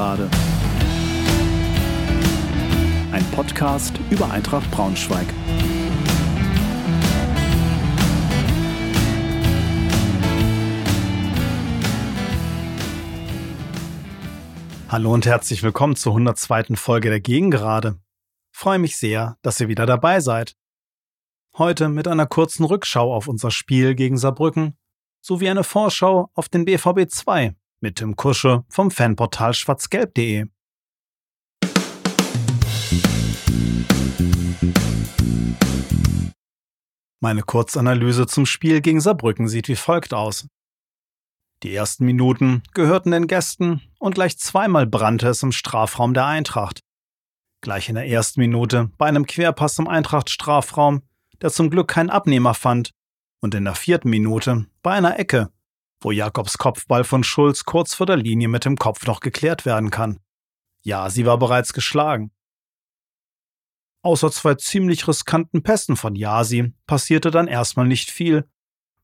Gegengerade. Ein Podcast über Eintracht Braunschweig. Hallo und herzlich willkommen zur 102. Folge der Gegengerade. Freue mich sehr, dass ihr wieder dabei seid. Heute mit einer kurzen Rückschau auf unser Spiel gegen Saarbrücken sowie eine Vorschau auf den BVB 2 mit Tim Kusche vom Fanportal schwarzgelb.de. Meine Kurzanalyse zum Spiel gegen Saarbrücken sieht wie folgt aus. Die ersten Minuten gehörten den Gästen und gleich zweimal brannte es im Strafraum der Eintracht. Gleich in der ersten Minute bei einem Querpass im Eintracht-Strafraum, der zum Glück keinen Abnehmer fand, und in der vierten Minute bei einer Ecke, wo Jakobs Kopfball von Schulz kurz vor der Linie mit dem Kopf noch geklärt werden kann. Ja, sie war bereits geschlagen. Außer zwei ziemlich riskanten Pässen von Yasi passierte dann erstmal nicht viel,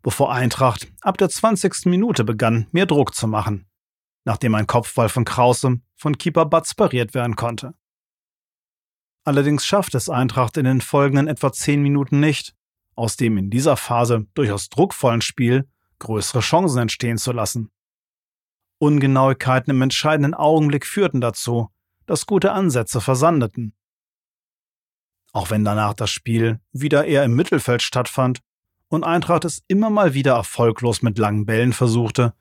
bevor Eintracht ab der 20. Minute begann, mehr Druck zu machen, nachdem ein Kopfball von Krause von Keeper Batz pariert werden konnte. Allerdings schafft es Eintracht in den folgenden etwa 10 Minuten nicht, aus dem in dieser Phase durchaus druckvollen Spiel größere Chancen entstehen zu lassen. Ungenauigkeiten im entscheidenden Augenblick führten dazu, dass gute Ansätze versandeten. Auch wenn danach das Spiel wieder eher im Mittelfeld stattfand und Eintracht es immer mal wieder erfolglos mit langen Bällen versuchte,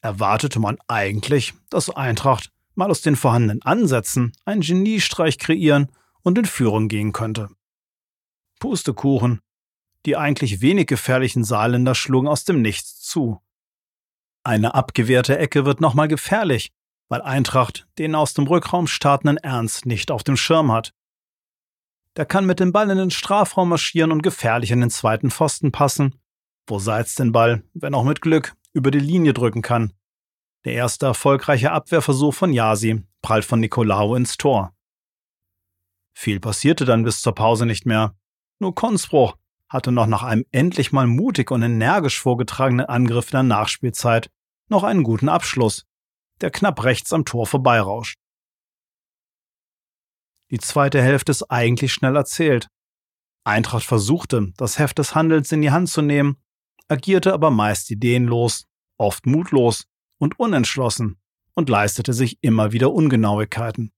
erwartete man eigentlich, dass Eintracht mal aus den vorhandenen Ansätzen einen Geniestreich kreieren und in Führung gehen könnte. Pustekuchen, die eigentlich wenig gefährlichen Saarländer schlugen aus dem Nichts zu. Eine abgewehrte Ecke wird nochmal gefährlich, weil Eintracht den aus dem Rückraum startenden Ernst nicht auf dem Schirm hat. Der kann mit dem Ball in den Strafraum marschieren und gefährlich in den zweiten Pfosten passen, wo Seitz den Ball, wenn auch mit Glück, über die Linie drücken kann. Der erste erfolgreiche Abwehrversuch von Yasi prallt von Nicolao ins Tor. Viel passierte dann bis zur Pause nicht mehr. Nur Konspruch hatte noch nach einem endlich mal mutig und energisch vorgetragenen Angriff in der Nachspielzeit noch einen guten Abschluss, der knapp rechts am Tor vorbeirauscht. Die zweite Hälfte ist eigentlich schnell erzählt. Eintracht versuchte, das Heft des Handelns in die Hand zu nehmen, agierte aber meist ideenlos, oft mutlos und unentschlossen und leistete sich immer wieder Ungenauigkeiten.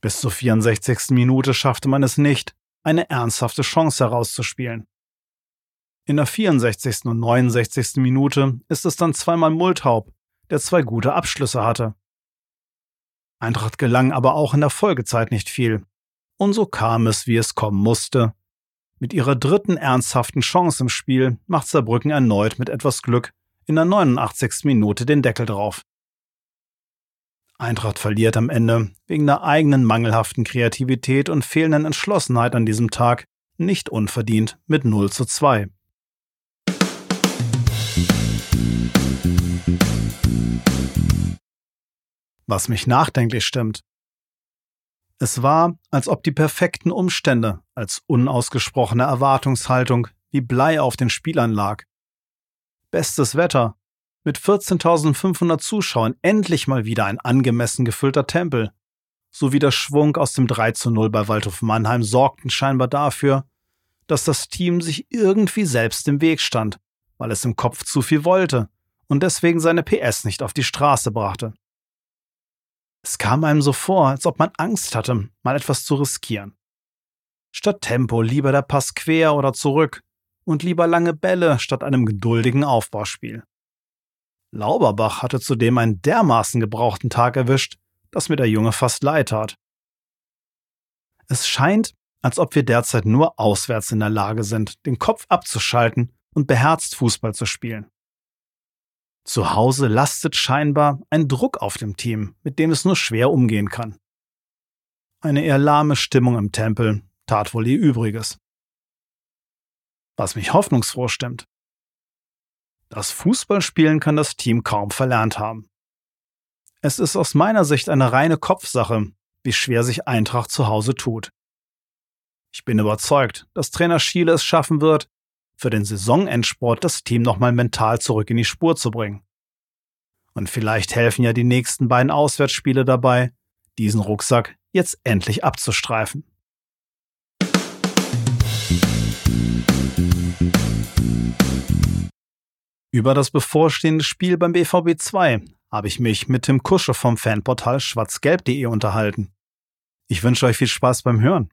Bis zur 64. Minute schaffte man es nicht, eine ernsthafte Chance herauszuspielen. In der 64. und 69. Minute ist es dann zweimal Multhaup, der zwei gute Abschlüsse hatte. Eintracht gelang aber auch in der Folgezeit nicht viel. Und so kam es, wie es kommen musste. Mit ihrer dritten ernsthaften Chance im Spiel macht Saarbrücken erneut mit etwas Glück in der 89. Minute den Deckel drauf. Eintracht verliert am Ende wegen der eigenen mangelhaften Kreativität und fehlenden Entschlossenheit an diesem Tag nicht unverdient mit 0 zu 2. Was mich nachdenklich stimmt. Es war, als ob die perfekten Umstände als unausgesprochene Erwartungshaltung wie Blei auf den Spielern lag. Bestes Wetter, mit 14.500 Zuschauern endlich mal wieder ein angemessen gefüllter Tempel. Sowie der Schwung aus dem 3 zu 0 bei Waldhof Mannheim sorgten scheinbar dafür, dass das Team sich irgendwie selbst im Weg stand, weil es im Kopf zu viel wollte und deswegen seine PS nicht auf die Straße brachte. Es kam einem so vor, als ob man Angst hatte, mal etwas zu riskieren. Statt Tempo lieber der Pass quer oder zurück und lieber lange Bälle statt einem geduldigen Aufbauspiel. Lauberbach hatte zudem einen dermaßen gebrauchten Tag erwischt, dass mir der Junge fast leid tat. Es scheint, als ob wir derzeit nur auswärts in der Lage sind, den Kopf abzuschalten und beherzt Fußball zu spielen. Zu Hause lastet scheinbar ein Druck auf dem Team, mit dem es nur schwer umgehen kann. Eine eher lahme Stimmung im Tempel tat wohl ihr Übriges. Was mich hoffnungsfroh stimmt, das Fußballspielen kann das Team kaum verlernt haben. Es ist aus meiner Sicht eine reine Kopfsache, wie schwer sich Eintracht zu Hause tut. Ich bin überzeugt, dass Trainer Schiele es schaffen wird, für den Saisonendsport das Team nochmal mental zurück in die Spur zu bringen. Und vielleicht helfen ja die nächsten beiden Auswärtsspiele dabei, diesen Rucksack jetzt endlich abzustreifen. Über das bevorstehende Spiel beim BVB 2 habe ich mich mit Tim Kusche vom Fanportal schwarzgelb.de unterhalten. Ich wünsche euch viel Spaß beim Hören.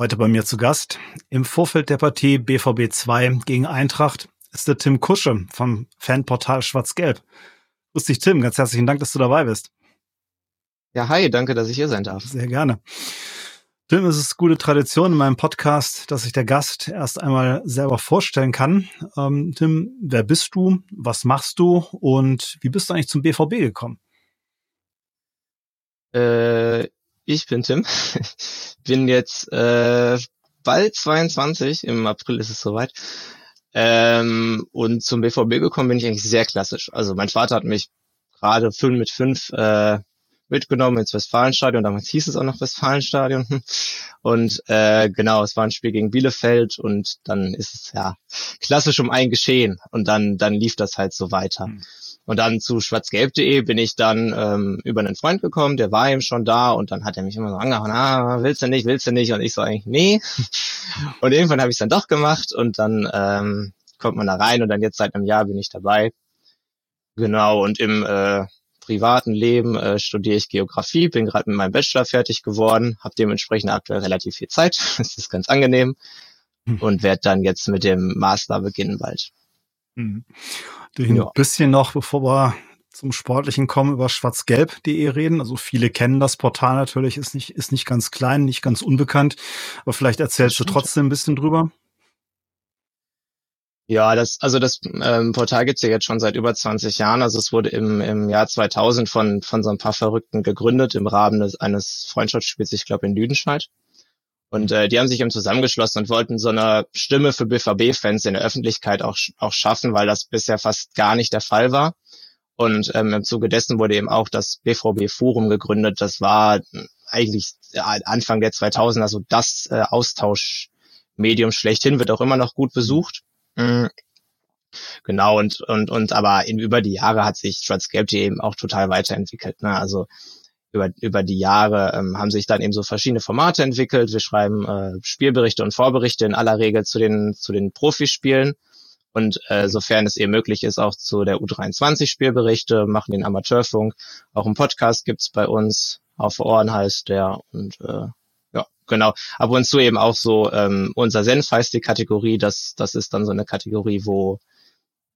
Heute bei mir zu Gast im Vorfeld der Partie BVB 2 gegen Eintracht ist der Tim Kusche vom Fanportal Schwarz-Gelb. Grüß dich, Tim. Ganz herzlichen Dank, dass du dabei bist. Ja, hi, danke, dass ich hier sein darf. Sehr gerne. Tim, es ist gute Tradition in meinem Podcast, dass sich der Gast erst einmal selber vorstellen kann. Ähm, Tim, wer bist du? Was machst du? Und wie bist du eigentlich zum BVB gekommen? Äh, ich bin Tim. bin jetzt äh, bald 22, im April ist es soweit. Ähm, und zum BVB gekommen bin ich eigentlich sehr klassisch. Also mein Vater hat mich gerade fünf mit fünf äh, mitgenommen ins Westfalenstadion. Damals hieß es auch noch Westfalenstadion. Und äh, genau, es war ein Spiel gegen Bielefeld und dann ist es ja klassisch um ein Geschehen und dann dann lief das halt so weiter. Mhm. Und dann zu schwarzgelb.de bin ich dann ähm, über einen Freund gekommen, der war eben schon da und dann hat er mich immer so angehauen, ah, willst du nicht, willst du nicht? Und ich so eigentlich, nee. Und irgendwann habe ich es dann doch gemacht und dann ähm, kommt man da rein und dann jetzt seit einem Jahr bin ich dabei. Genau, und im äh, privaten Leben äh, studiere ich Geografie, bin gerade mit meinem Bachelor fertig geworden, habe dementsprechend aktuell relativ viel Zeit, das ist ganz angenehm hm. und werde dann jetzt mit dem Master beginnen bald. Mhm. Ein bisschen noch, bevor wir zum Sportlichen kommen, über schwarzgelb.de reden. Also viele kennen das Portal natürlich, ist nicht, ist nicht ganz klein, nicht ganz unbekannt. Aber vielleicht erzählst du trotzdem ein bisschen drüber. Ja, das, also das ähm, Portal gibt's ja jetzt schon seit über 20 Jahren. Also es wurde im, im Jahr 2000 von, von so ein paar Verrückten gegründet im Rahmen des, eines Freundschaftsspiels, ich glaube in Lüdenscheid. Und äh, die haben sich eben zusammengeschlossen und wollten so eine Stimme für BVB-Fans in der Öffentlichkeit auch, auch schaffen, weil das bisher fast gar nicht der Fall war. Und ähm, im Zuge dessen wurde eben auch das BVB-Forum gegründet. Das war eigentlich Anfang der 2000er so das äh, Austauschmedium schlechthin, wird auch immer noch gut besucht. Mhm. Genau, und, und, und aber in, über die Jahre hat sich Schwarz-Gelb eben auch total weiterentwickelt. Ne? Also über, über die Jahre ähm, haben sich dann eben so verschiedene Formate entwickelt. Wir schreiben äh, Spielberichte und Vorberichte in aller Regel zu den, zu den Profispielen. Und äh, sofern es eben möglich ist, auch zu der U23 Spielberichte, machen den Amateurfunk. Auch ein Podcast gibt's bei uns, auf Ohren heißt der. Und äh, genau. Ab und zu eben auch so ähm, unser Senf heißt die Kategorie. Das, das ist dann so eine Kategorie, wo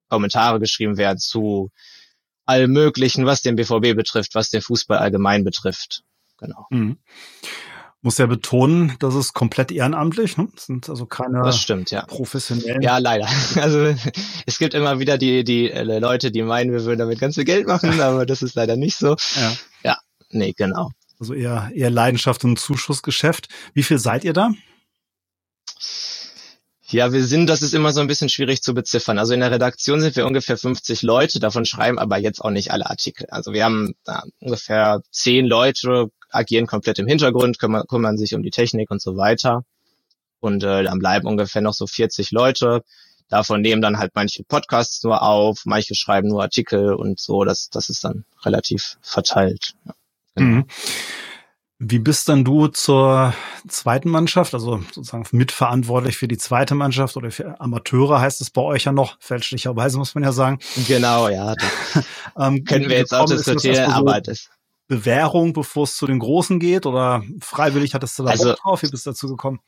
Kommentare geschrieben werden zu allem Möglichen, was den BVB betrifft, was den Fußball allgemein betrifft. Genau. Mhm. Muss ja betonen, das ist komplett ehrenamtlich, ne? Das sind also keine das stimmt, ja. professionellen. Ja, leider. Also es gibt immer wieder die, die äh, Leute, die meinen, wir würden damit ganz viel Geld machen, aber das ist leider nicht so. Ja. Ja, nee, genau. Also eher, eher Leidenschaft und Zuschussgeschäft. Wie viel seid ihr da? Ja, wir sind, das ist immer so ein bisschen schwierig zu beziffern. Also in der Redaktion sind wir ungefähr 50 Leute, davon schreiben aber jetzt auch nicht alle Artikel. Also wir haben da ungefähr zehn Leute, agieren komplett im Hintergrund, kümmern, kümmern sich um die Technik und so weiter. Und äh, dann bleiben ungefähr noch so 40 Leute. Davon nehmen dann halt manche Podcasts nur auf, manche schreiben nur Artikel und so. Das, das ist dann relativ verteilt. Ja, genau. mhm. Wie bist dann du zur zweiten Mannschaft, also sozusagen mitverantwortlich für die zweite Mannschaft oder für Amateure heißt es bei euch ja noch, fälschlicherweise muss man ja sagen. Genau, ja. ähm, Können wir jetzt auch diskutieren, so aber das. Bewährung, bevor es zu den Großen geht oder freiwillig hattest du da also, drauf? Wie bist du dazu gekommen?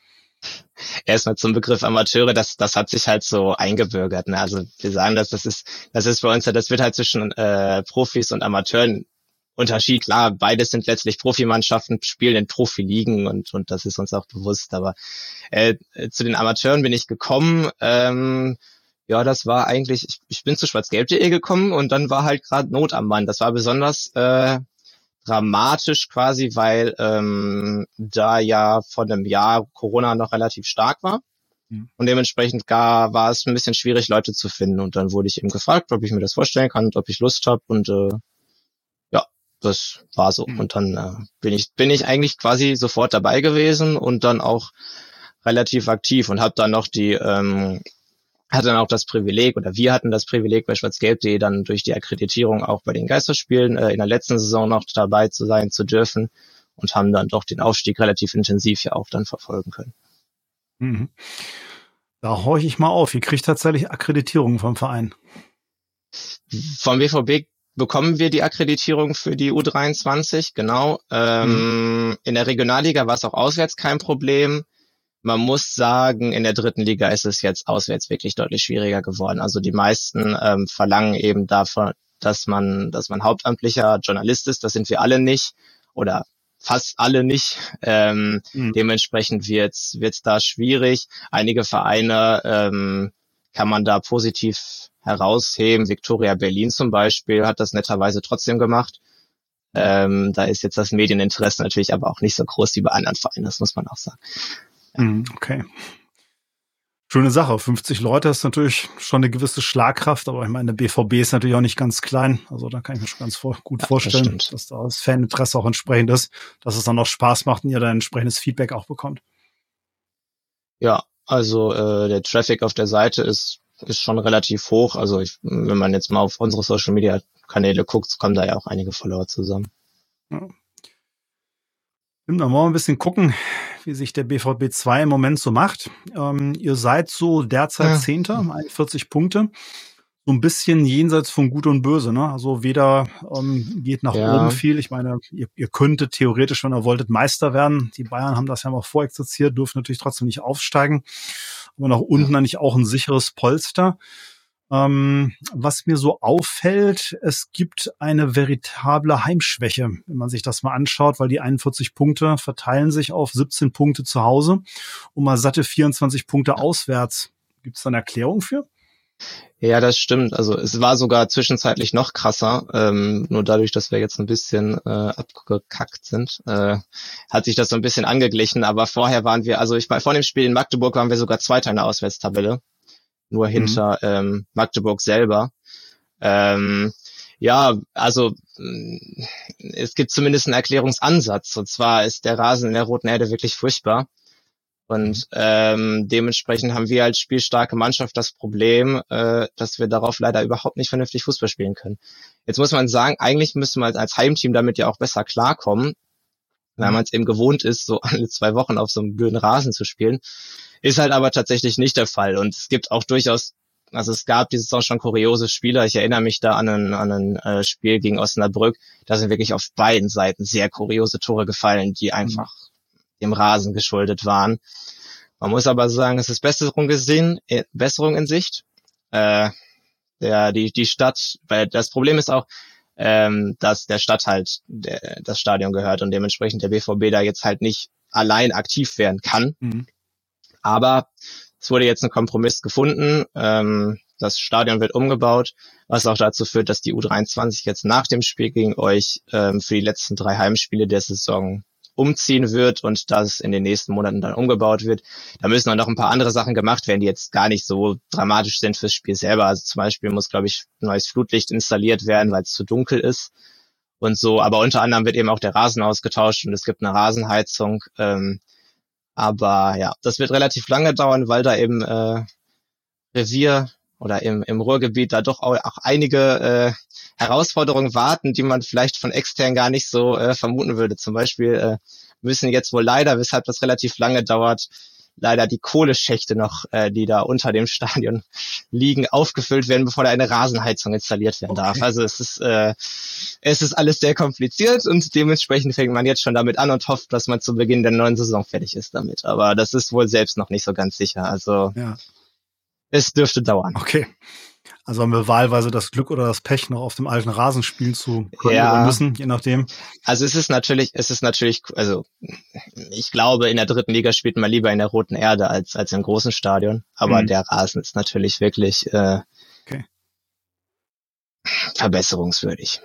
Erstmal zum Begriff Amateure, das, das hat sich halt so eingebürgert. Ne? Also wir sagen, dass das ist, das ist bei uns, das wird halt zwischen äh, Profis und Amateuren Unterschied. Klar, beides sind letztlich Profimannschaften, spielen in Profiligen und, und das ist uns auch bewusst. Aber äh, zu den Amateuren bin ich gekommen. Ähm, ja, das war eigentlich, ich, ich bin zu schwarzgelb.de gekommen und dann war halt gerade Not am Mann. Das war besonders äh, dramatisch quasi, weil ähm, da ja vor einem Jahr Corona noch relativ stark war. Mhm. Und dementsprechend gar war es ein bisschen schwierig, Leute zu finden. Und dann wurde ich eben gefragt, ob ich mir das vorstellen kann und ob ich Lust habe. Und äh, das war so. Mhm. Und dann äh, bin ich bin ich eigentlich quasi sofort dabei gewesen und dann auch relativ aktiv und habe dann noch die ähm, hatte dann auch das Privileg oder wir hatten das Privileg bei schwarzgelb.de dann durch die Akkreditierung auch bei den Geisterspielen äh, in der letzten Saison noch dabei zu sein zu dürfen und haben dann doch den Aufstieg relativ intensiv ja auch dann verfolgen können. Mhm. Da horche ich mal auf. Ihr kriegt tatsächlich Akkreditierung vom Verein. Vom BVB bekommen wir die Akkreditierung für die U23, genau. Ähm, mhm. In der Regionalliga war es auch auswärts kein Problem. Man muss sagen, in der dritten Liga ist es jetzt auswärts wirklich deutlich schwieriger geworden. Also die meisten ähm, verlangen eben davon, dass man, dass man hauptamtlicher Journalist ist. Das sind wir alle nicht oder fast alle nicht. Ähm, mhm. Dementsprechend wird's wird's da schwierig. Einige Vereine ähm, kann man da positiv herausheben. Victoria Berlin zum Beispiel hat das netterweise trotzdem gemacht. Ähm, da ist jetzt das Medieninteresse natürlich aber auch nicht so groß wie bei anderen Vereinen, das muss man auch sagen. Mhm, okay. Schöne Sache. 50 Leute ist natürlich schon eine gewisse Schlagkraft, aber ich meine, der BVB ist natürlich auch nicht ganz klein. Also da kann ich mir schon ganz vor, gut ja, vorstellen, das dass da das Faninteresse auch entsprechend ist, dass es dann auch Spaß macht und ihr dann entsprechendes Feedback auch bekommt. Ja, also äh, der Traffic auf der Seite ist ist schon relativ hoch. Also ich, wenn man jetzt mal auf unsere Social Media Kanäle guckt, kommen da ja auch einige Follower zusammen. Ja. Dann wollen wir ein bisschen gucken, wie sich der BVB 2 im Moment so macht. Ähm, ihr seid so derzeit Zehnter, ja. 41 Punkte. So ein bisschen jenseits von Gut und Böse, ne? Also weder ähm, geht nach ja. oben viel. Ich meine, ihr, ihr könntet theoretisch, wenn ihr wolltet, Meister werden. Die Bayern haben das ja mal vorexerziert, dürfen natürlich trotzdem nicht aufsteigen aber nach unten ja. eigentlich auch ein sicheres Polster. Ähm, was mir so auffällt, es gibt eine veritable Heimschwäche, wenn man sich das mal anschaut, weil die 41 Punkte verteilen sich auf 17 Punkte zu Hause und mal satte 24 Punkte auswärts. Gibt es da eine Erklärung für? Ja, das stimmt. Also es war sogar zwischenzeitlich noch krasser. Ähm, nur dadurch, dass wir jetzt ein bisschen äh, abgekackt sind, äh, hat sich das so ein bisschen angeglichen. Aber vorher waren wir, also ich vor dem Spiel in Magdeburg waren wir sogar Zweiter in der Auswärtstabelle. Nur mhm. hinter mhm. ähm, Magdeburg selber. Ähm, ja, also es gibt zumindest einen Erklärungsansatz. Und zwar ist der Rasen in der Roten Erde wirklich furchtbar. Und mhm. ähm, dementsprechend haben wir als spielstarke Mannschaft das Problem, äh, dass wir darauf leider überhaupt nicht vernünftig Fußball spielen können. Jetzt muss man sagen, eigentlich müsste man als Heimteam damit ja auch besser klarkommen, weil mhm. man es eben gewohnt ist, so alle zwei Wochen auf so einem blöden Rasen zu spielen. Ist halt aber tatsächlich nicht der Fall. Und es gibt auch durchaus, also es gab dieses auch schon kuriose Spieler. Ich erinnere mich da an ein, an ein äh, Spiel gegen Osnabrück. Da sind wirklich auf beiden Seiten sehr kuriose Tore gefallen, die mhm. einfach dem Rasen geschuldet waren. Man muss aber sagen, es ist Besserung gesehen, äh, Besserung in Sicht. Äh, der, die, die Stadt, weil das Problem ist auch, ähm, dass der Stadt halt der, das Stadion gehört und dementsprechend der BVB da jetzt halt nicht allein aktiv werden kann. Mhm. Aber es wurde jetzt ein Kompromiss gefunden. Ähm, das Stadion wird umgebaut, was auch dazu führt, dass die U23 jetzt nach dem Spiel gegen euch ähm, für die letzten drei Heimspiele der Saison umziehen wird und das in den nächsten Monaten dann umgebaut wird. Da müssen auch noch ein paar andere Sachen gemacht werden, die jetzt gar nicht so dramatisch sind fürs Spiel selber. Also zum Beispiel muss, glaube ich, neues Flutlicht installiert werden, weil es zu dunkel ist und so. Aber unter anderem wird eben auch der Rasen ausgetauscht und es gibt eine Rasenheizung. Ähm, aber ja, das wird relativ lange dauern, weil da eben äh, Revier oder im, im Ruhrgebiet da doch auch, einige äh, Herausforderungen warten, die man vielleicht von extern gar nicht so äh, vermuten würde. Zum Beispiel äh, müssen jetzt wohl leider, weshalb das relativ lange dauert, leider die Kohleschächte noch, äh, die da unter dem Stadion liegen, aufgefüllt werden, bevor da eine Rasenheizung installiert werden darf. Also es ist, äh, es ist alles sehr kompliziert und dementsprechend fängt man jetzt schon damit an und hofft, dass man zu Beginn der neuen Saison fertig ist damit. Aber das ist wohl selbst noch nicht so ganz sicher. Also ja. es dürfte dauern. Okay. Also haben wir wahlweise das Glück oder das Pech, noch auf dem alten Rasen spielen zu können ja. oder müssen, je nachdem. Also es ist natürlich, es ist natürlich, also ich glaube, in der dritten Liga spielt man lieber in der roten Erde als, als im großen Stadion. Aber mhm. der Rasen ist natürlich wirklich äh, okay. verbesserungswürdig.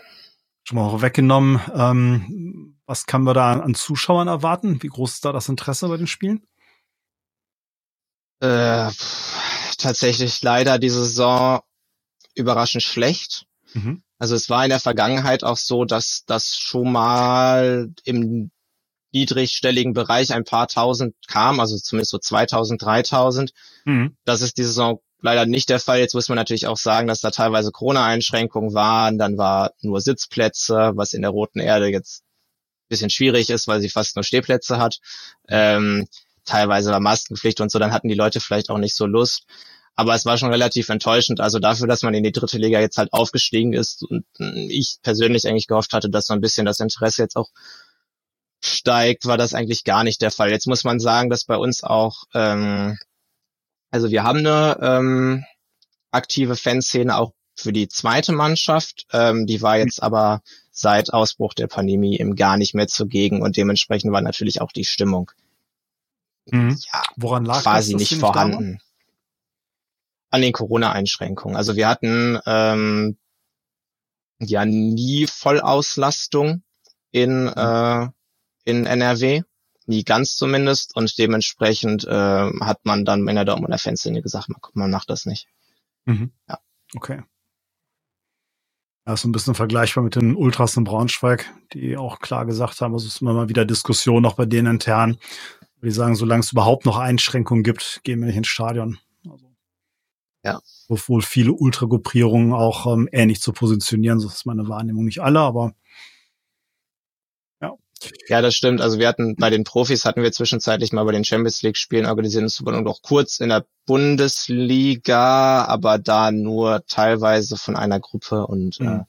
Schon mal auch weggenommen. Ähm, was kann man da an Zuschauern erwarten? Wie groß ist da das Interesse bei den Spielen? Äh, tatsächlich leider diese Saison überraschend schlecht. Mhm. Also es war in der Vergangenheit auch so, dass das schon mal im niedrigstelligen Bereich ein paar tausend kam, also zumindest so 2000, 3000. Mhm. Das ist diese Saison leider nicht der Fall. Jetzt muss man natürlich auch sagen, dass da teilweise Corona-Einschränkungen waren. Dann war nur Sitzplätze, was in der Roten Erde jetzt ein bisschen schwierig ist, weil sie fast nur Stehplätze hat. Ähm, teilweise war Maskenpflicht und so. Dann hatten die Leute vielleicht auch nicht so Lust. Aber es war schon relativ enttäuschend. Also dafür, dass man in die dritte Liga jetzt halt aufgestiegen ist und ich persönlich eigentlich gehofft hatte, dass so ein bisschen das Interesse jetzt auch steigt, war das eigentlich gar nicht der Fall. Jetzt muss man sagen, dass bei uns auch ähm, also wir haben eine ähm, aktive Fanszene auch für die zweite Mannschaft. Ähm, die war jetzt aber seit Ausbruch der Pandemie eben gar nicht mehr zugegen und dementsprechend war natürlich auch die Stimmung mhm. ja, Woran lag quasi das, nicht vorhanden. An den Corona-Einschränkungen. Also wir hatten ähm, ja nie Vollauslastung in, mhm. äh, in NRW nie ganz zumindest und dementsprechend äh, hat man dann in der Dortmunder Fanszene gesagt, man, man macht das nicht. Mhm. Ja. Okay. Ja, ist ein bisschen vergleichbar mit den Ultras in Braunschweig, die auch klar gesagt haben, es ist immer mal wieder Diskussion auch bei denen intern, die sagen, solange es überhaupt noch Einschränkungen gibt, gehen wir nicht ins Stadion. Ja. Obwohl viele Ultragruppierungen auch ähm, ähnlich zu positionieren, so ist meine Wahrnehmung nicht alle, aber ja, das stimmt. Also wir hatten bei den Profis hatten wir zwischenzeitlich mal bei den Champions League Spielen organisiert und auch kurz in der Bundesliga, aber da nur teilweise von einer Gruppe und mhm. äh,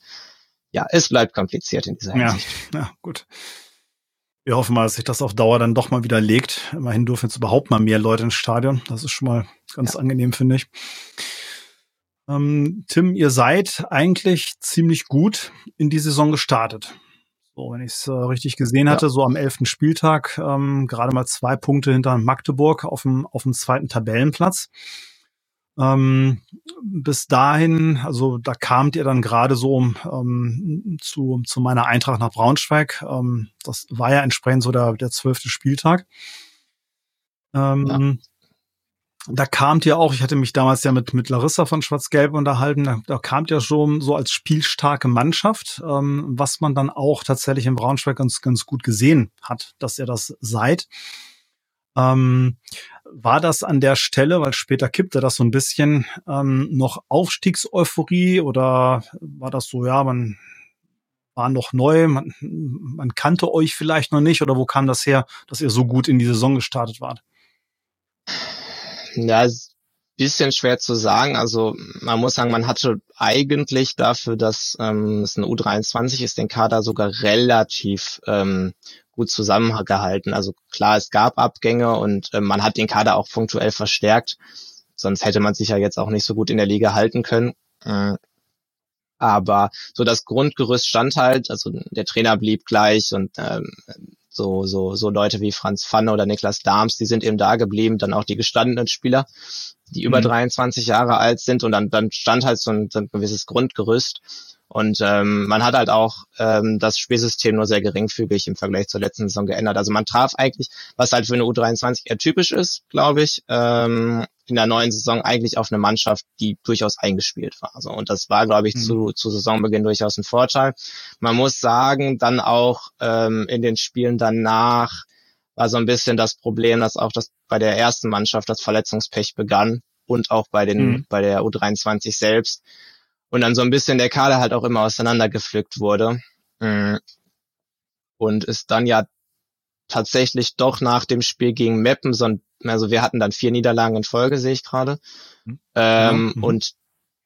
ja, es bleibt kompliziert in dieser Hinsicht. Ja, ja, gut. Wir hoffen mal, dass sich das auf Dauer dann doch mal wieder legt. Immerhin dürfen jetzt überhaupt mal mehr Leute ins Stadion. Das ist schon mal ganz ja. angenehm, finde ich. Ähm, Tim, ihr seid eigentlich ziemlich gut in die Saison gestartet. So, wenn ich es äh, richtig gesehen hatte, ja. so am elften Spieltag ähm, gerade mal zwei Punkte hinter Magdeburg auf dem, auf dem zweiten Tabellenplatz. Ähm, bis dahin, also da kamt ihr dann gerade so ähm, zu, zu meiner Eintracht nach Braunschweig. Ähm, das war ja entsprechend so der, der zwölfte Spieltag. Ähm, ja da kamt ja auch, ich hatte mich damals ja mit, mit Larissa von Schwarz-Gelb unterhalten, da, da kamt ja schon so als spielstarke Mannschaft, ähm, was man dann auch tatsächlich im Braunschweig ganz, ganz gut gesehen hat, dass ihr das seid. Ähm, war das an der Stelle, weil später kippte das so ein bisschen, ähm, noch Aufstiegseuphorie oder war das so, ja, man war noch neu, man, man kannte euch vielleicht noch nicht oder wo kam das her, dass ihr so gut in die Saison gestartet wart? Ja, bisschen schwer zu sagen. Also man muss sagen, man hatte eigentlich dafür, dass ähm, es eine U23 ist, den Kader sogar relativ ähm, gut zusammengehalten. Also klar, es gab Abgänge und äh, man hat den Kader auch punktuell verstärkt. Sonst hätte man sich ja jetzt auch nicht so gut in der Liga halten können. Äh, aber so das Grundgerüst stand halt, also der Trainer blieb gleich und ähm, so, so, so Leute wie Franz Pfanne oder Niklas Dahms, die sind eben da geblieben, dann auch die gestandenen Spieler, die über mhm. 23 Jahre alt sind und dann, dann stand halt so ein, so ein gewisses Grundgerüst. Und ähm, man hat halt auch ähm, das Spielsystem nur sehr geringfügig im Vergleich zur letzten Saison geändert. Also man traf eigentlich, was halt für eine U23 eher typisch ist, glaube ich, ähm, in der neuen Saison eigentlich auf eine Mannschaft, die durchaus eingespielt war. Also, und das war, glaube ich, mhm. zu, zu Saisonbeginn durchaus ein Vorteil. Man muss sagen, dann auch ähm, in den Spielen danach war so ein bisschen das Problem, dass auch das bei der ersten Mannschaft das Verletzungspech begann und auch bei den mhm. bei der U23 selbst und dann so ein bisschen der Kader halt auch immer auseinandergepflückt wurde. Mm. Und ist dann ja tatsächlich doch nach dem Spiel gegen Meppen, so ein, also wir hatten dann vier Niederlagen in Folge, sehe ich gerade. Mhm. Ähm, mhm. Und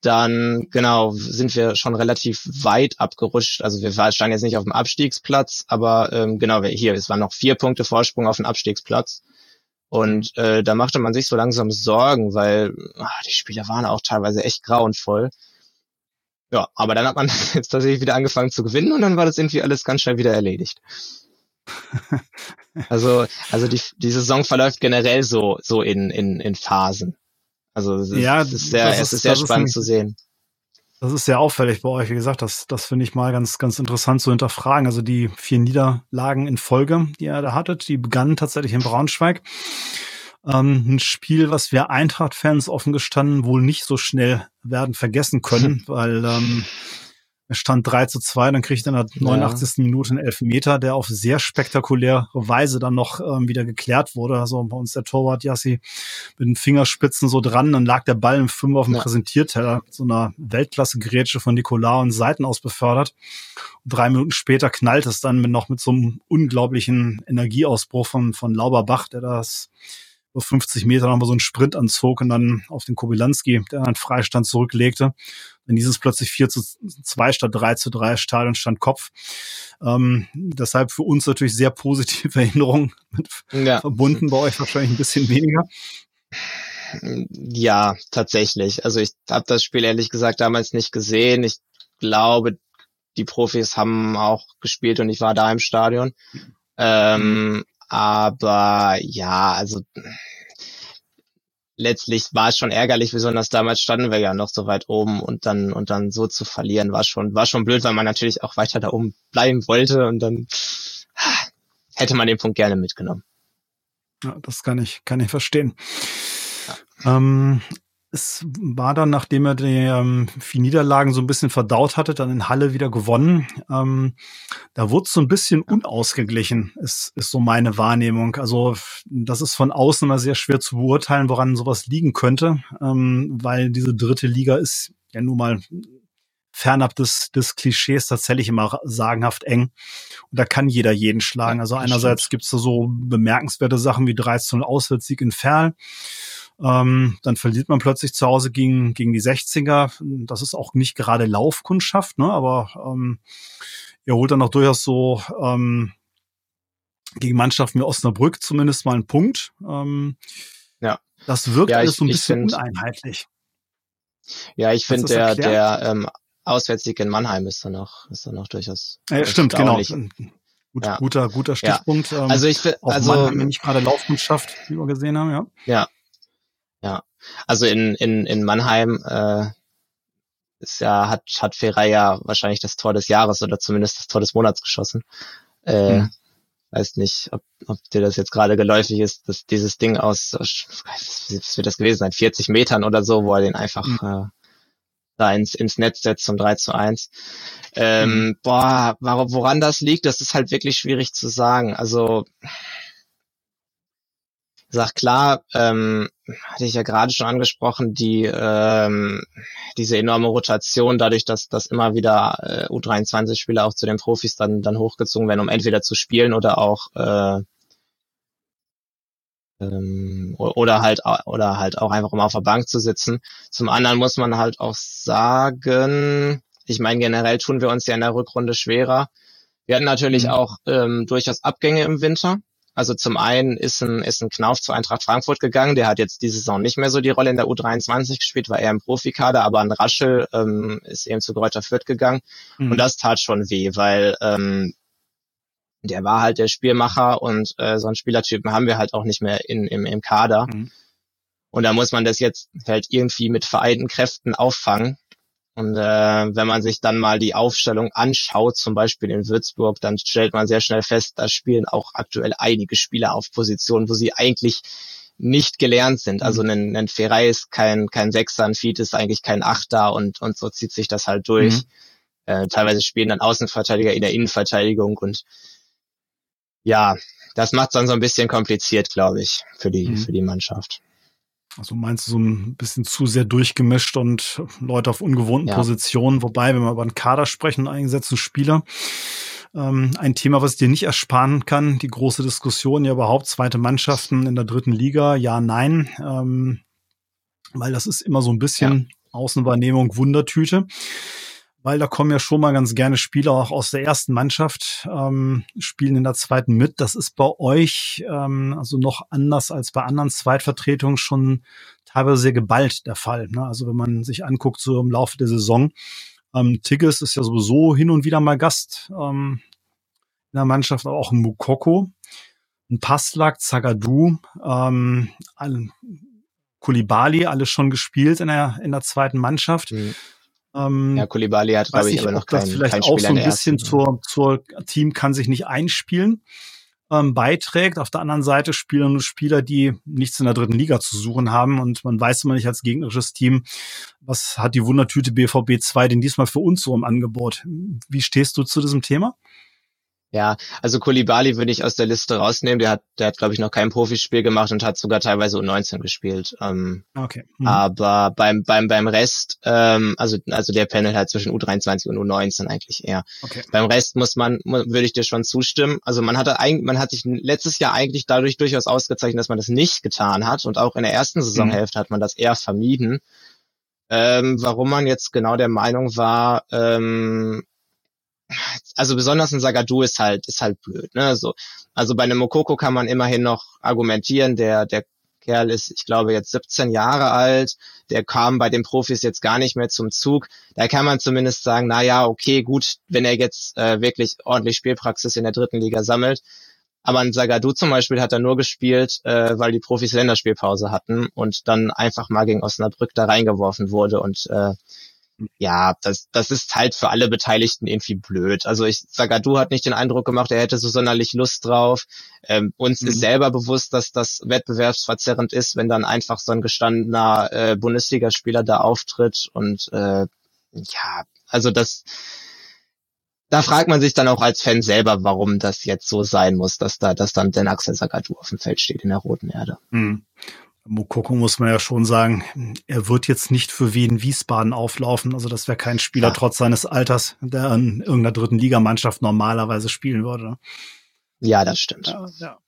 dann, genau, sind wir schon relativ weit abgerutscht. Also wir standen jetzt nicht auf dem Abstiegsplatz, aber ähm, genau, hier, es waren noch vier Punkte Vorsprung auf dem Abstiegsplatz. Und äh, da machte man sich so langsam Sorgen, weil ach, die Spieler waren auch teilweise echt grauenvoll. Ja, aber dann hat man jetzt tatsächlich wieder angefangen zu gewinnen und dann war das irgendwie alles ganz schnell wieder erledigt. also, also die, die Saison verläuft generell so, so in, in, in Phasen. Also es ja, ist sehr, ist, es ist sehr spannend ist ein, zu sehen. Das ist sehr auffällig bei euch. Wie gesagt, das, das finde ich mal ganz, ganz interessant zu hinterfragen. Also die vier Niederlagen in Folge, die ihr da hattet, die begannen tatsächlich in Braunschweig. Ähm, ein Spiel, was wir Eintracht-Fans offen gestanden wohl nicht so schnell werden vergessen können, weil ähm, Es stand 3 zu 2, dann kriegt er in der 89. Ja. Minute einen Elfmeter, der auf sehr spektakuläre Weise dann noch ähm, wieder geklärt wurde. Also bei uns der Torwart Jassi mit den Fingerspitzen so dran, dann lag der Ball im Fünfer auf dem ja. Präsentierteller, so einer Weltklasse-Grätsche von Nicolau und Seiten aus befördert. Und drei Minuten später knallt es dann mit, noch mit so einem unglaublichen Energieausbruch von, von Lauberbach, der das über 50 Meter nochmal so einen Sprint anzog und dann auf den Kobilanski, der dann Freistand zurücklegte. Dann dieses plötzlich 4 zu 2 statt 3 zu 3 Stadion stand Kopf. Ähm, deshalb für uns natürlich sehr positive Erinnerungen ja. verbunden, bei euch wahrscheinlich ein bisschen weniger. Ja, tatsächlich. Also ich habe das Spiel ehrlich gesagt damals nicht gesehen. Ich glaube, die Profis haben auch gespielt und ich war da im Stadion. Ähm, aber ja, also letztlich war es schon ärgerlich, besonders damals standen wir ja noch so weit oben und dann und dann so zu verlieren war schon war schon blöd, weil man natürlich auch weiter da oben bleiben wollte und dann hätte man den Punkt gerne mitgenommen. Ja, das kann ich kann ich verstehen. Ja. Ähm, es war dann, nachdem er die ähm, vier Niederlagen so ein bisschen verdaut hatte, dann in Halle wieder gewonnen. Ähm, da wurde es so ein bisschen unausgeglichen, ist, ist so meine Wahrnehmung. Also das ist von außen immer sehr schwer zu beurteilen, woran sowas liegen könnte, ähm, weil diese dritte Liga ist ja nun mal fernab des, des Klischees tatsächlich immer sagenhaft eng. Und da kann jeder jeden schlagen. Also einerseits gibt es da so bemerkenswerte Sachen wie 13 Auswärtssieg in Ferl. Ähm, dann verliert man plötzlich zu Hause gegen, gegen die 60er. Das ist auch nicht gerade Laufkundschaft, ne? aber ähm, ihr holt dann auch durchaus so ähm, gegen Mannschaften wie Osnabrück zumindest mal einen Punkt. Ähm, ja. Das wirkt ja, alles so ein bisschen find, uneinheitlich. Ja, ich finde der, der ähm, Auswärtssieg in Mannheim ist dann noch, ist dann noch durchaus. Ja, stimmt, genau. Gut, ja. Guter, guter Stichpunkt. Ja. Also ich finde, also Mannheim nicht gerade Laufkundschaft, wie wir gesehen haben, ja. Ja, ja, also in, in, in Mannheim äh, ist ja, hat, hat Ferrei ja wahrscheinlich das Tor des Jahres oder zumindest das Tor des Monats geschossen. Äh, hm. Weiß nicht, ob, ob dir das jetzt gerade geläufig ist, dass dieses Ding aus, was wird das gewesen sein, 40 Metern oder so, wo er den einfach hm. äh, da ins, ins Netz setzt zum 3 zu 1. Ähm, hm. Boah, woran das liegt, das ist halt wirklich schwierig zu sagen. Also sag klar, ähm, hatte ich ja gerade schon angesprochen, die ähm, diese enorme Rotation, dadurch, dass, dass immer wieder äh, U23-Spieler auch zu den Profis dann, dann hochgezogen werden, um entweder zu spielen oder auch äh, ähm, oder halt oder halt auch einfach um auf der Bank zu sitzen. Zum anderen muss man halt auch sagen, ich meine generell tun wir uns ja in der Rückrunde schwerer. Wir hatten natürlich mhm. auch ähm, durchaus Abgänge im Winter. Also zum einen ist ein, ist ein Knauf zu Eintracht Frankfurt gegangen, der hat jetzt diese Saison nicht mehr so die Rolle in der U23 gespielt, war eher im Profikader, aber ein Raschel ähm, ist eben zu Greuther Fürth gegangen. Mhm. Und das tat schon weh, weil ähm, der war halt der Spielmacher und äh, so einen Spielertypen haben wir halt auch nicht mehr in, im, im Kader. Mhm. Und da muss man das jetzt halt irgendwie mit vereinten Kräften auffangen. Und äh, wenn man sich dann mal die Aufstellung anschaut, zum Beispiel in Würzburg, dann stellt man sehr schnell fest, da spielen auch aktuell einige Spieler auf Positionen, wo sie eigentlich nicht gelernt sind. Also mhm. ein, ein Ferrei ist kein, kein Sechser, ein Fied ist eigentlich kein Achter und, und so zieht sich das halt durch. Mhm. Äh, teilweise spielen dann Außenverteidiger in der Innenverteidigung und ja, das macht dann so ein bisschen kompliziert, glaube ich, für die, mhm. für die Mannschaft. Also meinst du so ein bisschen zu sehr durchgemischt und Leute auf ungewohnten ja. Positionen, wobei, wenn wir über einen Kader sprechen, eingesetzten Spieler, ähm, ein Thema, was ich dir nicht ersparen kann, die große Diskussion ja überhaupt, zweite Mannschaften in der dritten Liga, ja, nein, ähm, weil das ist immer so ein bisschen ja. Außenwahrnehmung, Wundertüte weil da kommen ja schon mal ganz gerne Spieler auch aus der ersten Mannschaft, ähm, spielen in der zweiten mit. Das ist bei euch ähm, also noch anders als bei anderen Zweitvertretungen schon teilweise sehr geballt der Fall. Ne? Also wenn man sich anguckt, so im Laufe der Saison, ähm, Tigges ist ja sowieso hin und wieder mal Gast ähm, in der Mannschaft, aber auch ein Mukoko, ein Paslak, Zagadou, ähm, Kulibali, alles schon gespielt in der, in der zweiten Mannschaft. Mhm. Ähm, ja, Kulibali hat, glaube ich, aber noch kein, vielleicht kein auch so ein bisschen zur, zur Team kann sich nicht einspielen. ähm, beiträgt. Auf der anderen Seite spielen nur Spieler, die nichts in der dritten Liga zu suchen haben und man weiß immer nicht als gegnerisches Team, was hat die Wundertüte BVB 2 denn diesmal für uns so im Angebot? Wie stehst du zu diesem Thema? Ja, also Kulibali würde ich aus der Liste rausnehmen. Der hat, der hat, glaube ich, noch kein Profispiel gemacht und hat sogar teilweise U19 gespielt. Ähm, okay. Mhm. Aber beim, beim, beim Rest, ähm, also, also der Panel halt zwischen U23 und U19 eigentlich eher. Okay. Beim Rest muss man, würde ich dir schon zustimmen. Also man hatte eigentlich, man hat sich letztes Jahr eigentlich dadurch durchaus ausgezeichnet, dass man das nicht getan hat. Und auch in der ersten Saisonhälfte mhm. hat man das eher vermieden. Ähm, warum man jetzt genau der Meinung war, ähm, also besonders ein Sagadu ist halt, ist halt blöd, ne, so. Also bei einem Mokoko kann man immerhin noch argumentieren, der, der Kerl ist, ich glaube, jetzt 17 Jahre alt, der kam bei den Profis jetzt gar nicht mehr zum Zug. Da kann man zumindest sagen, na ja, okay, gut, wenn er jetzt äh, wirklich ordentlich Spielpraxis in der dritten Liga sammelt. Aber ein Sagadu zum Beispiel hat er nur gespielt, äh, weil die Profis Länderspielpause hatten und dann einfach mal gegen Osnabrück da reingeworfen wurde und äh, ja, das, das ist halt für alle Beteiligten irgendwie blöd. Also ich, Sagadu hat nicht den Eindruck gemacht, er hätte so sonderlich Lust drauf. Ähm, uns mhm. ist selber bewusst, dass das wettbewerbsverzerrend ist, wenn dann einfach so ein gestandener äh, Bundesligaspieler da auftritt und äh, ja, also das, da fragt man sich dann auch als Fan selber, warum das jetzt so sein muss, dass da, dass dann den Axel Sagadu auf dem Feld steht in der Roten Erde. Mhm. Mokoko muss man ja schon sagen, er wird jetzt nicht für Wien Wiesbaden auflaufen. Also das wäre kein Spieler ja. trotz seines Alters, der in irgendeiner dritten Ligamannschaft normalerweise spielen würde. Ja, das stimmt. Ja, ja.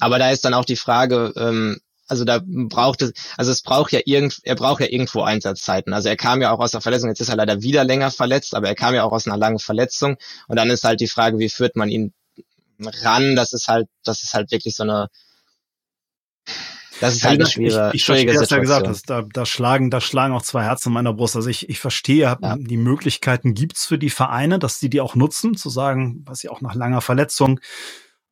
Aber da ist dann auch die Frage, ähm, also da braucht es, also es braucht ja irgend, er braucht ja irgendwo Einsatzzeiten. Also er kam ja auch aus der Verletzung, jetzt ist er leider wieder länger verletzt, aber er kam ja auch aus einer langen Verletzung. Und dann ist halt die Frage, wie führt man ihn ran? Das ist halt, das ist halt wirklich so eine, das ist halt eine schwere, ich, ich schwierige verstehe, Situation. Ja gesagt hast, da, da schlagen, da schlagen auch zwei Herzen in meiner Brust. Also ich, ich verstehe, ja. die Möglichkeiten gibt's für die Vereine, dass sie die auch nutzen, zu sagen, was sie auch nach langer Verletzung,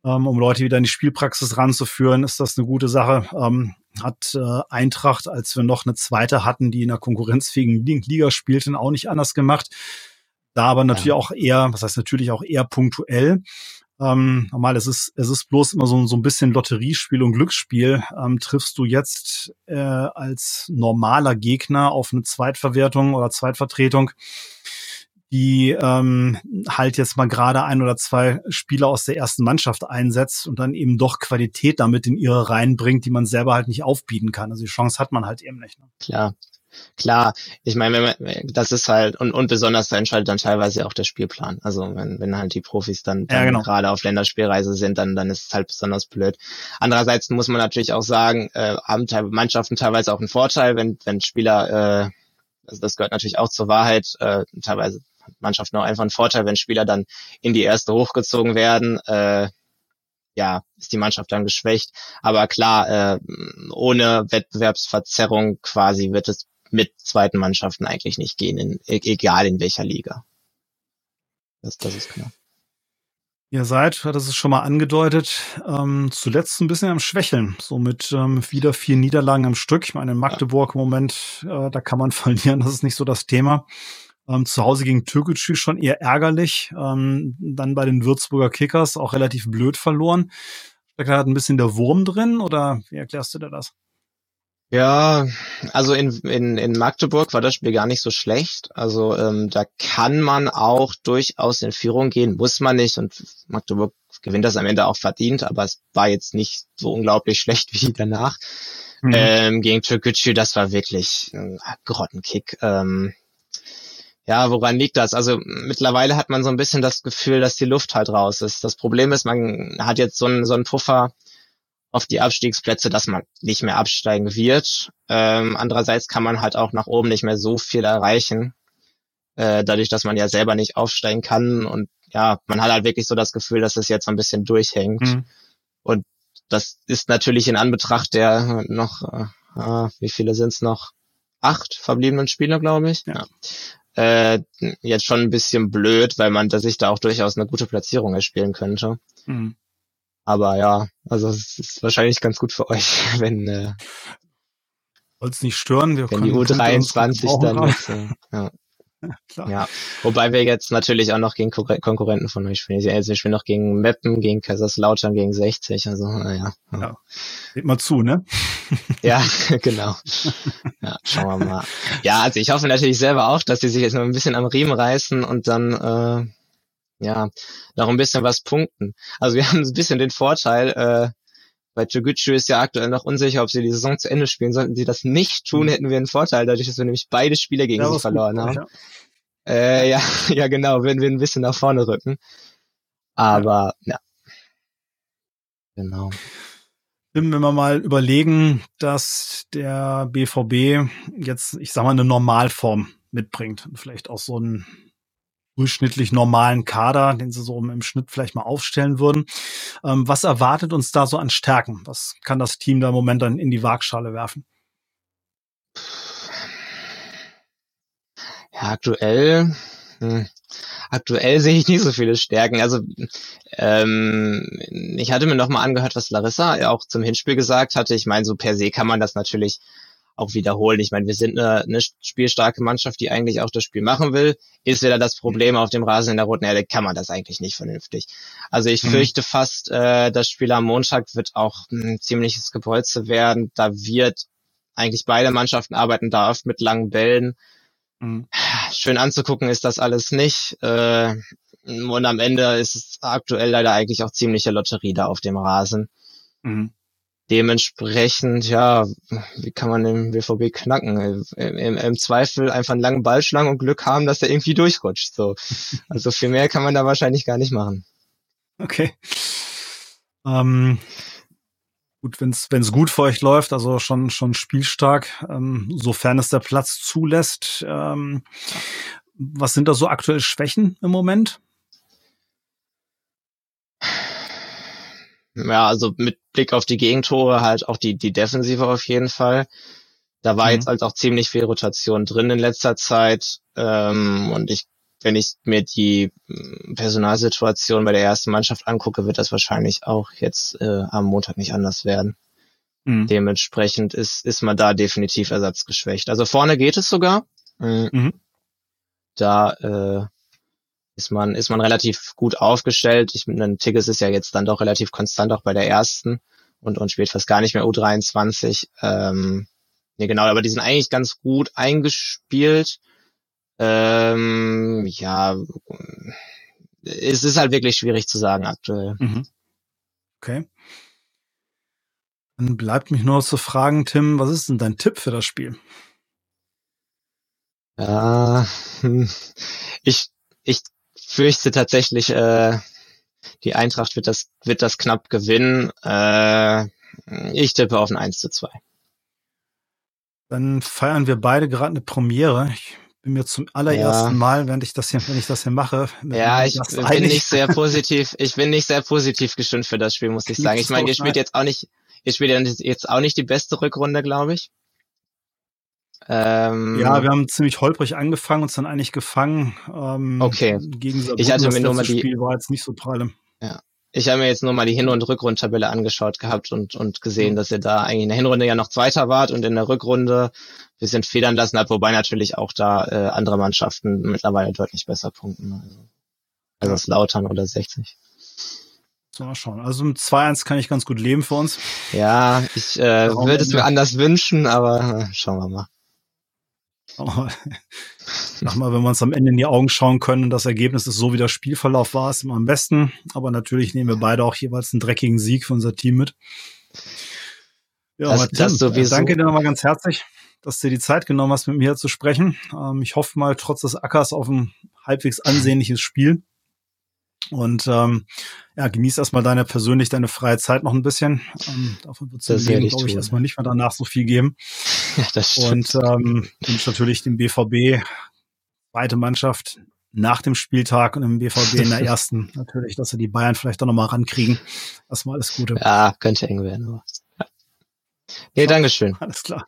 ähm, um Leute wieder in die Spielpraxis ranzuführen, ist das eine gute Sache. Ähm, hat äh, Eintracht, als wir noch eine zweite hatten, die in einer konkurrenzfähigen Liga spielten, auch nicht anders gemacht. Da aber natürlich ja. auch eher, was heißt natürlich auch eher punktuell. Ähm, normal, es ist, es ist bloß immer so, so ein bisschen Lotteriespiel und Glücksspiel. Ähm, triffst du jetzt äh, als normaler Gegner auf eine Zweitverwertung oder Zweitvertretung, die ähm, halt jetzt mal gerade ein oder zwei Spieler aus der ersten Mannschaft einsetzt und dann eben doch Qualität damit in ihre Reihen bringt, die man selber halt nicht aufbieten kann. Also die Chance hat man halt eben nicht. Ne? Klar, Klar, ich meine, das ist halt, und, und besonders da entscheidet dann teilweise auch der Spielplan. Also wenn, wenn halt die Profis dann, dann ja, genau. gerade auf Länderspielreise sind, dann, dann ist es halt besonders blöd. Andererseits muss man natürlich auch sagen, äh, haben Mannschaften teilweise auch einen Vorteil, wenn, wenn Spieler, äh, also das gehört natürlich auch zur Wahrheit, äh, teilweise hat Mannschaften auch einfach einen Vorteil, wenn Spieler dann in die erste hochgezogen werden, äh, ja, ist die Mannschaft dann geschwächt. Aber klar, äh, ohne Wettbewerbsverzerrung quasi wird es mit zweiten Mannschaften eigentlich nicht gehen, in, e-, egal in welcher Liga. Das, das ist klar. Ihr seid, hat es schon mal angedeutet, ähm, zuletzt ein bisschen am Schwächeln, so mit ähm, wieder vier Niederlagen am Stück. Ich meine, in Magdeburg im Moment, äh, da kann man verlieren, das ist nicht so das Thema. Ähm, zu Hause gegen Türkgücü schon eher ärgerlich. Ähm, dann bei den Würzburger Kickers auch relativ blöd verloren. Da ein bisschen der Wurm drin oder wie erklärst du dir das? Ja, also in, in, in Magdeburg war das Spiel gar nicht so schlecht. Also ähm, da kann man auch durchaus in Führung gehen, muss man nicht. Und Magdeburg gewinnt das am Ende auch verdient, aber es war jetzt nicht so unglaublich schlecht wie danach. Mhm. Ähm, gegen Türkgücü, das war wirklich ein Grottenkick. Ähm, ja, woran liegt das? Also mittlerweile hat man so ein bisschen das Gefühl, dass die Luft halt raus ist. Das Problem ist, man hat jetzt so einen, so einen Puffer auf die Abstiegsplätze, dass man nicht mehr absteigen wird. Ähm, andererseits kann man halt auch nach oben nicht mehr so viel erreichen, äh, dadurch, dass man ja selber nicht aufsteigen kann. Und ja, man hat halt wirklich so das Gefühl, dass es jetzt so ein bisschen durchhängt. Mhm. Und das ist natürlich in Anbetracht der noch, äh, äh wie viele sind es noch? Acht verbliebenen Spieler, glaube ich. Ja. ja. Äh, jetzt schon ein bisschen blöd, weil man da sich da auch durchaus eine gute Platzierung erspielen könnte. Mhm. Aber ja, also es ist wahrscheinlich ganz gut für euch, wenn äh, es nicht stören, wir wenn die U23 dann ist, äh, ja. Klar. Ja, wobei wir jetzt natürlich auch noch gegen Konkurrenten von euch spielen. Also wir spielen noch gegen Meppen, gegen Kaiserslautern, gegen 60. Also, naja. Ja. ja. Seht mal zu, ne? ja, genau. Ja, schauen wir mal. Ja, also ich hoffe natürlich selber auch, dass sie sich jetzt noch ein bisschen am Riemen reißen und dann, äh, ja, noch ein bisschen was punkten. Also wir haben ein bisschen den Vorteil, äh, bei Toguchi ist ja aktuell noch unsicher, ob sie die Saison zu Ende spielen. Sollten sie das nicht tun, mhm. hätten wir einen Vorteil, dadurch, dass wir nämlich beide Spiele gegen sie verloren gut, haben. Ja. Äh, ja, ja, genau, würden wir ein bisschen nach vorne rücken. Aber, ja. Genau. Wenn wir mal überlegen, dass der BVB jetzt, ich sag mal, eine Normalform mitbringt. Vielleicht auch so einen durchschnittlich normalen Kader, den sie so im Schnitt vielleicht mal aufstellen würden. Ähm, was erwartet uns da so an Stärken? Was kann das Team da im Moment dann in die Waagschale werfen? Ja, aktuell, hm, aktuell sehe ich nicht so viele Stärken. Also ähm, ich hatte mir noch mal angehört, was Larissa auch zum Hinspiel gesagt hatte. Ich meine, so per se kann man das natürlich auch wiederholen. Ich meine, wir sind eine, eine spielstarke Mannschaft, die eigentlich auch das Spiel machen will. Ist wieder das Problem auf dem Rasen in der Roten Erde, kann man das eigentlich nicht vernünftig. Also ich mhm. fürchte fast, äh, das Spiel am Montag wird auch ein ziemliches Gebolze werden. Da wird eigentlich beide Mannschaften arbeiten da oft mit langen Bällen. Mhm. Schön anzugucken ist das alles nicht. Äh, und am Ende ist es aktuell leider eigentlich auch ziemliche Lotterie da auf dem Rasen. Mhm. Dementsprechend, ja, wie kann man den BVB knacken? Im, im, Im, Zweifel einfach einen langen Ball schlagen und Glück haben, dass er irgendwie durchrutscht. So. Also viel mehr kann man da wahrscheinlich gar nicht machen. Okay. Ähm, gut, wenn es gut für euch läuft, also schon schon spielstark, ähm, sofern es der Platz zulässt. Ähm, was sind da so aktuell Schwächen im Moment? Ja, also mit Blick auf die Gegentore halt auch die die Defensive auf jeden Fall. Da war mhm. jetzt halt auch ziemlich viel Rotation drin in letzter Zeit ähm, und ich wenn ich mir die hm, Personalsituation bei der ersten Mannschaft angucke, wird das wahrscheinlich auch jetzt äh, am Montag nicht anders werden. Mhm. Dementsprechend ist, ist man da definitiv ersatzgeschwächt. Also vorne geht es sogar. Mhm. mhm. Da äh, ist man, ist man relativ gut aufgestellt. Ich meine, Tigges ist ja jetzt dann doch relativ konstant auch bei der ersten und, und spielt fast gar nicht mehr U23. Ähm, nee, genau, aber die sind eigentlich ganz gut eingespielt. Ähm, ja, es ist halt wirklich schwierig zu sagen aktuell. Mhm. Okay. Dann bleibt mich nur zu fragen, Tim, was ist denn dein Tipp für das Spiel? Ja, ich, ich fürchte tatsächlich, äh, die Eintracht wird das, wird das knapp gewinnen. Äh, ich tippe auf ein 1 zu 2. Dann feiern wir beide gerade eine Premiere. Ich bin mir zum allerersten ja. Mal, wenn ich das hier, wenn ich das hier mache. Ja, ich bin einig. nicht sehr positiv. Ich bin nicht sehr positiv gestimmt für das Spiel, muss ich sagen. Ich meine, ihr spielt jetzt auch nicht, ihr spielt jetzt auch nicht die beste Rückrunde, glaube ich. Ähm, ja, wir haben ziemlich holprig angefangen, uns dann eigentlich gefangen. Ähm, okay. Gegen ich hatte mir nur mal die Spiel war jetzt nicht so pralle. Ja. Ich habe mir jetzt nur mal die Hin- und Rückrundtabelle angeschaut gehabt und, und gesehen, dass ihr da eigentlich in der Hinrunde ja noch Zweiter wart und in der Rückrunde ein bisschen federn lassen habt, wobei natürlich auch da äh, andere Mannschaften mittlerweile deutlich besser punkten. Also, also das Lautern oder 60. So, mal schauen. Also mit 2-1 kann ich ganz gut leben für uns. Ja, ich äh, würde es mir anders wünschen, aber äh, schauen wir mal. Sag mal, wenn wir uns am Ende in die Augen schauen können und das Ergebnis ist so, wie der Spielverlauf war, ist immer am besten. Aber natürlich nehmen wir beide auch jeweils einen dreckigen Sieg für unser Team mit. Ja, das, Tim, das sowieso. danke dir nochmal ganz herzlich, dass du dir die Zeit genommen hast, mit mir zu sprechen. Ähm, ich hoffe mal, trotz des Ackers auf ein halbwegs ansehnliches Spiel. Und ähm, ja, genieß erstmal deine persönlich deine freie Zeit noch ein bisschen. Ähm, davon wird es glaube ich, erstmal nicht mehr danach so viel geben. Ja, das stimmt. Und ähm, wünsche natürlich dem BVB zweite Mannschaft nach dem Spieltag und im BVB in der ersten natürlich, dass sie die Bayern vielleicht auch nochmal rankriegen. Erstmal alles Gute. Ja, könnte eng werden. Aber. Ja. Nee, Dankeschön. Alles klar.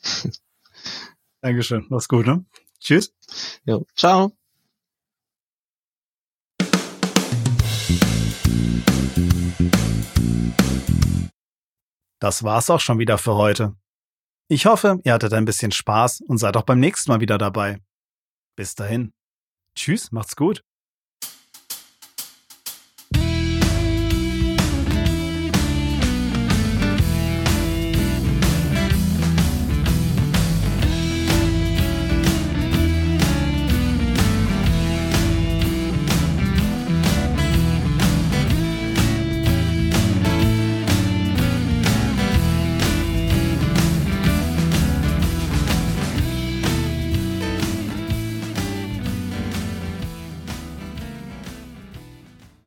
Dankeschön. Mach's gut, ne? Tschüss. Jo, ciao. Das war's auch schon wieder für heute. Ich hoffe, ihr hattet ein bisschen Spaß und seid auch beim nächsten Mal wieder dabei. Bis dahin. Tschüss, macht's gut.